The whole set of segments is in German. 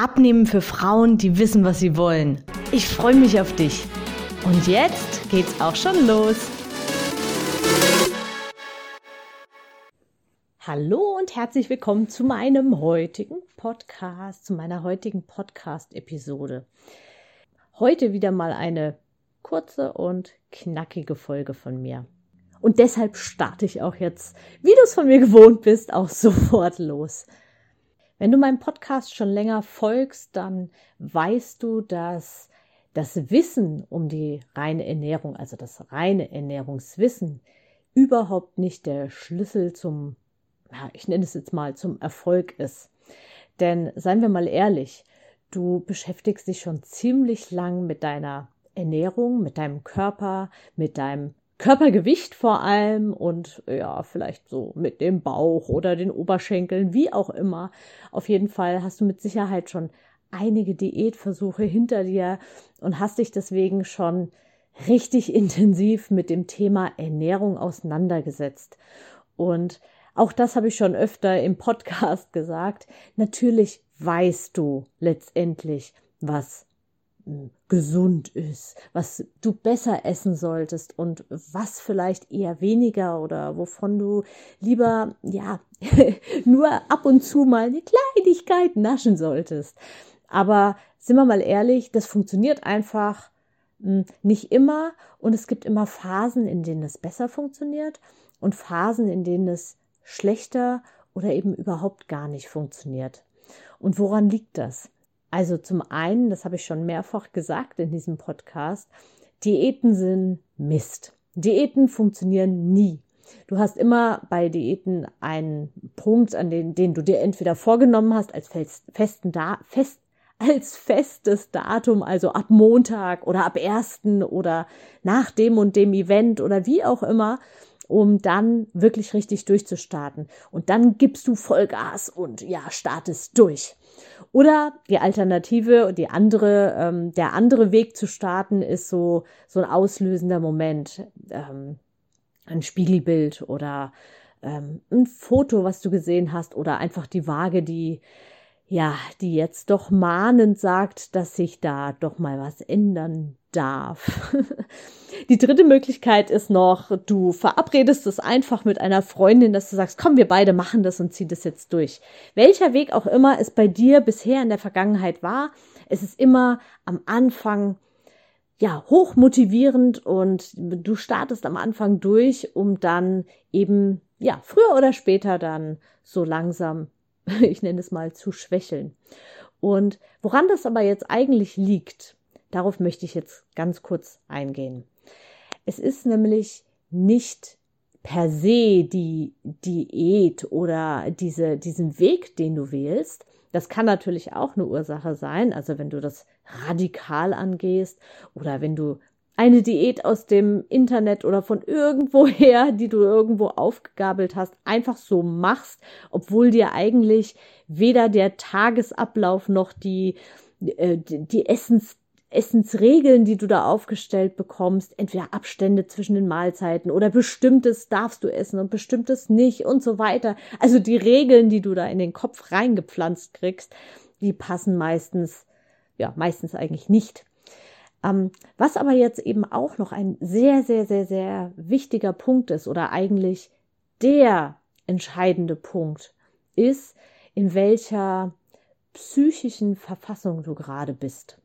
Abnehmen für Frauen, die wissen, was sie wollen. Ich freue mich auf dich. Und jetzt geht's auch schon los. Hallo und herzlich willkommen zu meinem heutigen Podcast, zu meiner heutigen Podcast-Episode. Heute wieder mal eine kurze und knackige Folge von mir. Und deshalb starte ich auch jetzt, wie du es von mir gewohnt bist, auch sofort los. Wenn du meinem Podcast schon länger folgst, dann weißt du, dass das Wissen um die reine Ernährung, also das reine Ernährungswissen, überhaupt nicht der Schlüssel zum, ja, ich nenne es jetzt mal, zum Erfolg ist. Denn seien wir mal ehrlich, du beschäftigst dich schon ziemlich lang mit deiner Ernährung, mit deinem Körper, mit deinem Körpergewicht vor allem und ja, vielleicht so mit dem Bauch oder den Oberschenkeln, wie auch immer. Auf jeden Fall hast du mit Sicherheit schon einige Diätversuche hinter dir und hast dich deswegen schon richtig intensiv mit dem Thema Ernährung auseinandergesetzt. Und auch das habe ich schon öfter im Podcast gesagt. Natürlich weißt du letztendlich, was gesund ist, was du besser essen solltest und was vielleicht eher weniger oder wovon du lieber, ja, nur ab und zu mal eine Kleinigkeit naschen solltest. Aber sind wir mal ehrlich, das funktioniert einfach hm, nicht immer und es gibt immer Phasen, in denen es besser funktioniert und Phasen, in denen es schlechter oder eben überhaupt gar nicht funktioniert. Und woran liegt das? Also zum einen, das habe ich schon mehrfach gesagt in diesem Podcast, Diäten sind Mist. Diäten funktionieren nie. Du hast immer bei Diäten einen Punkt, an den, den du dir entweder vorgenommen hast als festen da, fest, als festes Datum, also ab Montag oder ab ersten oder nach dem und dem Event oder wie auch immer, um dann wirklich richtig durchzustarten. Und dann gibst du Vollgas und ja, startest durch. Oder die Alternative und die andere, ähm, der andere Weg zu starten ist so, so ein auslösender Moment. Ähm, ein Spiegelbild oder ähm, ein Foto, was du gesehen hast oder einfach die Waage, die, ja, die jetzt doch mahnend sagt, dass sich da doch mal was ändern darf. Die dritte Möglichkeit ist noch, du verabredest es einfach mit einer Freundin, dass du sagst, komm, wir beide machen das und ziehen das jetzt durch. Welcher Weg auch immer es bei dir bisher in der Vergangenheit war, es ist immer am Anfang ja, hoch motivierend und du startest am Anfang durch, um dann eben, ja, früher oder später dann so langsam, ich nenne es mal, zu schwächeln. Und woran das aber jetzt eigentlich liegt, Darauf möchte ich jetzt ganz kurz eingehen. Es ist nämlich nicht per se die Diät oder diese, diesen Weg, den du wählst. Das kann natürlich auch eine Ursache sein. Also wenn du das radikal angehst oder wenn du eine Diät aus dem Internet oder von irgendwoher, die du irgendwo aufgegabelt hast, einfach so machst, obwohl dir eigentlich weder der Tagesablauf noch die, äh, die Essens Essensregeln, die du da aufgestellt bekommst, entweder Abstände zwischen den Mahlzeiten oder bestimmtes darfst du essen und bestimmtes nicht und so weiter. Also die Regeln, die du da in den Kopf reingepflanzt kriegst, die passen meistens, ja, meistens eigentlich nicht. Ähm, was aber jetzt eben auch noch ein sehr, sehr, sehr, sehr wichtiger Punkt ist oder eigentlich der entscheidende Punkt ist, in welcher psychischen Verfassung du gerade bist.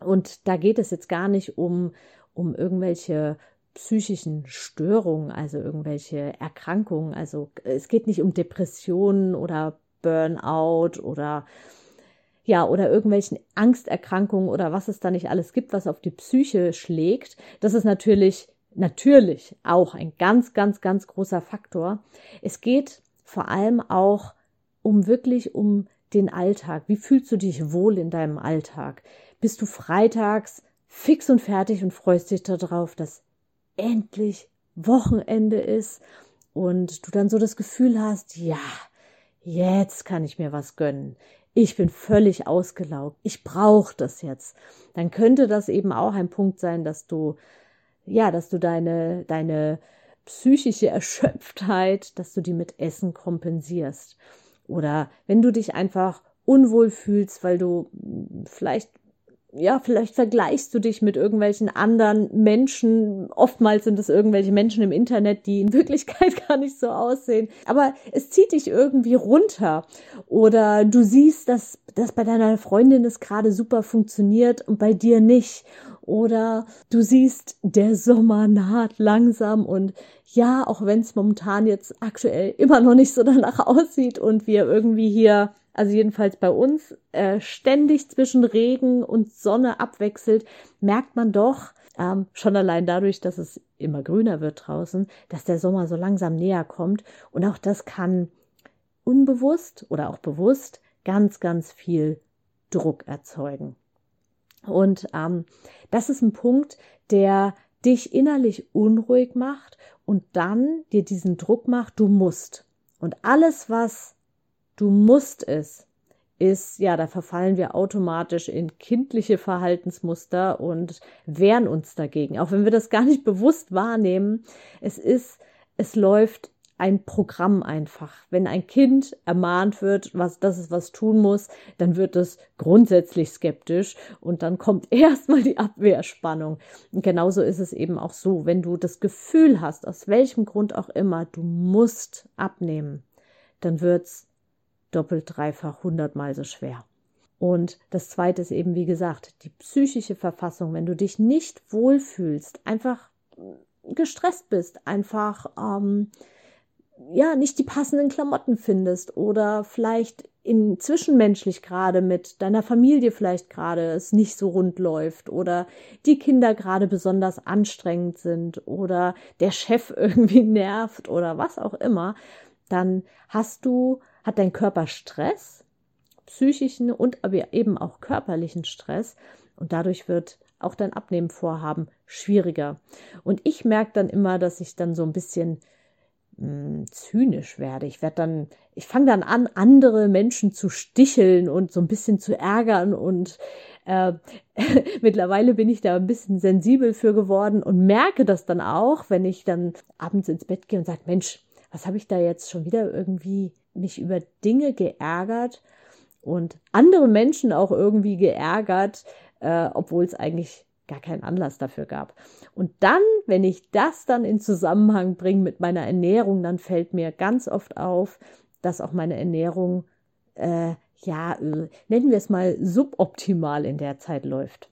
Und da geht es jetzt gar nicht um, um irgendwelche psychischen Störungen, also irgendwelche Erkrankungen. Also es geht nicht um Depressionen oder Burnout oder ja, oder irgendwelchen Angsterkrankungen oder was es da nicht alles gibt, was auf die Psyche schlägt. Das ist natürlich, natürlich auch ein ganz, ganz, ganz großer Faktor. Es geht vor allem auch um wirklich um den Alltag. Wie fühlst du dich wohl in deinem Alltag? bist du freitags fix und fertig und freust dich darauf, dass endlich Wochenende ist und du dann so das Gefühl hast, ja, jetzt kann ich mir was gönnen. Ich bin völlig ausgelaugt. Ich brauche das jetzt. Dann könnte das eben auch ein Punkt sein, dass du ja, dass du deine deine psychische Erschöpftheit, dass du die mit Essen kompensierst. Oder wenn du dich einfach unwohl fühlst, weil du vielleicht ja, vielleicht vergleichst du dich mit irgendwelchen anderen Menschen. Oftmals sind es irgendwelche Menschen im Internet, die in Wirklichkeit gar nicht so aussehen. Aber es zieht dich irgendwie runter. Oder du siehst, dass das bei deiner Freundin es gerade super funktioniert und bei dir nicht. Oder du siehst, der Sommer naht langsam und ja, auch wenn es momentan jetzt aktuell immer noch nicht so danach aussieht und wir irgendwie hier also jedenfalls bei uns, äh, ständig zwischen Regen und Sonne abwechselt, merkt man doch, ähm, schon allein dadurch, dass es immer grüner wird draußen, dass der Sommer so langsam näher kommt. Und auch das kann unbewusst oder auch bewusst ganz, ganz viel Druck erzeugen. Und ähm, das ist ein Punkt, der dich innerlich unruhig macht und dann dir diesen Druck macht, du musst. Und alles, was du musst es, ist, ja, da verfallen wir automatisch in kindliche Verhaltensmuster und wehren uns dagegen. Auch wenn wir das gar nicht bewusst wahrnehmen, es ist, es läuft ein Programm einfach. Wenn ein Kind ermahnt wird, was, dass es was tun muss, dann wird es grundsätzlich skeptisch und dann kommt erstmal die Abwehrspannung. Und genauso ist es eben auch so, wenn du das Gefühl hast, aus welchem Grund auch immer, du musst abnehmen, dann wird's doppelt, dreifach, hundertmal so schwer. Und das zweite ist eben, wie gesagt, die psychische Verfassung. Wenn du dich nicht wohlfühlst, einfach gestresst bist, einfach ähm, ja nicht die passenden Klamotten findest oder vielleicht in zwischenmenschlich gerade mit deiner Familie vielleicht gerade es nicht so rund läuft oder die Kinder gerade besonders anstrengend sind oder der Chef irgendwie nervt oder was auch immer, dann hast du hat dein Körper Stress, psychischen und aber eben auch körperlichen Stress und dadurch wird auch dein Abnehmenvorhaben schwieriger. Und ich merke dann immer, dass ich dann so ein bisschen mh, hm, zynisch werde. Ich werde dann, ich fange dann an, andere Menschen zu sticheln und so ein bisschen zu ärgern und äh, mittlerweile bin ich da ein bisschen sensibel für geworden und merke das dann auch, wenn ich dann abends ins Bett gehe und sage, Mensch, was habe ich da jetzt schon wieder irgendwie mich über Dinge geärgert und andere Menschen auch irgendwie geärgert, äh, obwohl es eigentlich gar keinen Anlass dafür gab. Und dann, wenn ich das dann in Zusammenhang bringe mit meiner Ernährung, dann fällt mir ganz oft auf, dass auch meine Ernährung, äh, ja, äh, nennen wir es mal suboptimal in der Zeit läuft.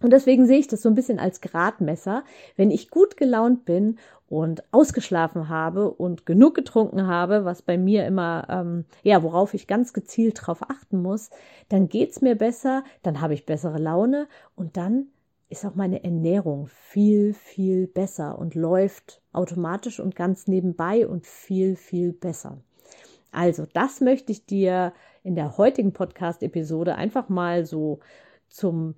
Und deswegen sehe ich das so ein bisschen als Gradmesser. Wenn ich gut gelaunt bin und ausgeschlafen habe und genug getrunken habe, was bei mir immer, ähm, ja, worauf ich ganz gezielt drauf achten muss, dann geht's mir besser, dann habe ich bessere Laune und dann ist auch meine Ernährung viel, viel besser und läuft automatisch und ganz nebenbei und viel, viel besser. Also, das möchte ich dir in der heutigen Podcast-Episode einfach mal so zum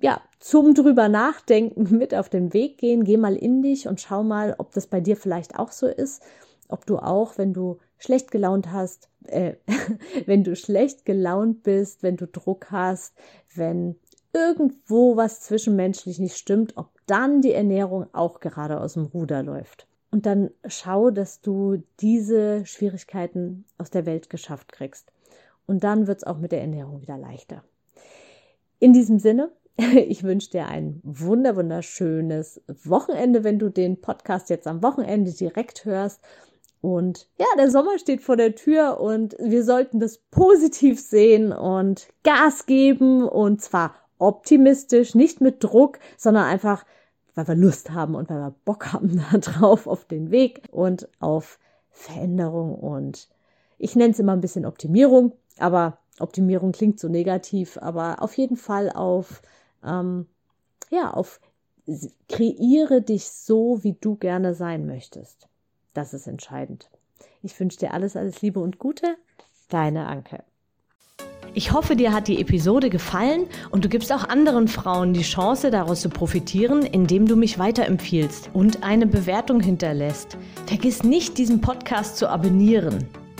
ja, zum drüber nachdenken mit auf den Weg gehen. Geh mal in dich und schau mal, ob das bei dir vielleicht auch so ist. Ob du auch, wenn du schlecht gelaunt hast, äh, wenn du schlecht gelaunt bist, wenn du Druck hast, wenn irgendwo was zwischenmenschlich nicht stimmt, ob dann die Ernährung auch gerade aus dem Ruder läuft. Und dann schau, dass du diese Schwierigkeiten aus der Welt geschafft kriegst. Und dann wird es auch mit der Ernährung wieder leichter. In diesem Sinne, ich wünsche dir ein wunder wunderschönes Wochenende, wenn du den Podcast jetzt am Wochenende direkt hörst. Und ja, der Sommer steht vor der Tür und wir sollten das positiv sehen und Gas geben und zwar optimistisch, nicht mit Druck, sondern einfach, weil wir Lust haben und weil wir Bock haben da drauf auf den Weg und auf Veränderung und ich nenne es immer ein bisschen Optimierung, aber Optimierung klingt so negativ, aber auf jeden Fall auf ähm, ja, auf kreiere dich so, wie du gerne sein möchtest. Das ist entscheidend. Ich wünsche dir alles, alles Liebe und Gute. Deine Anke. Ich hoffe, dir hat die Episode gefallen und du gibst auch anderen Frauen die Chance, daraus zu profitieren, indem du mich weiterempfiehlst und eine Bewertung hinterlässt. Vergiss nicht, diesen Podcast zu abonnieren.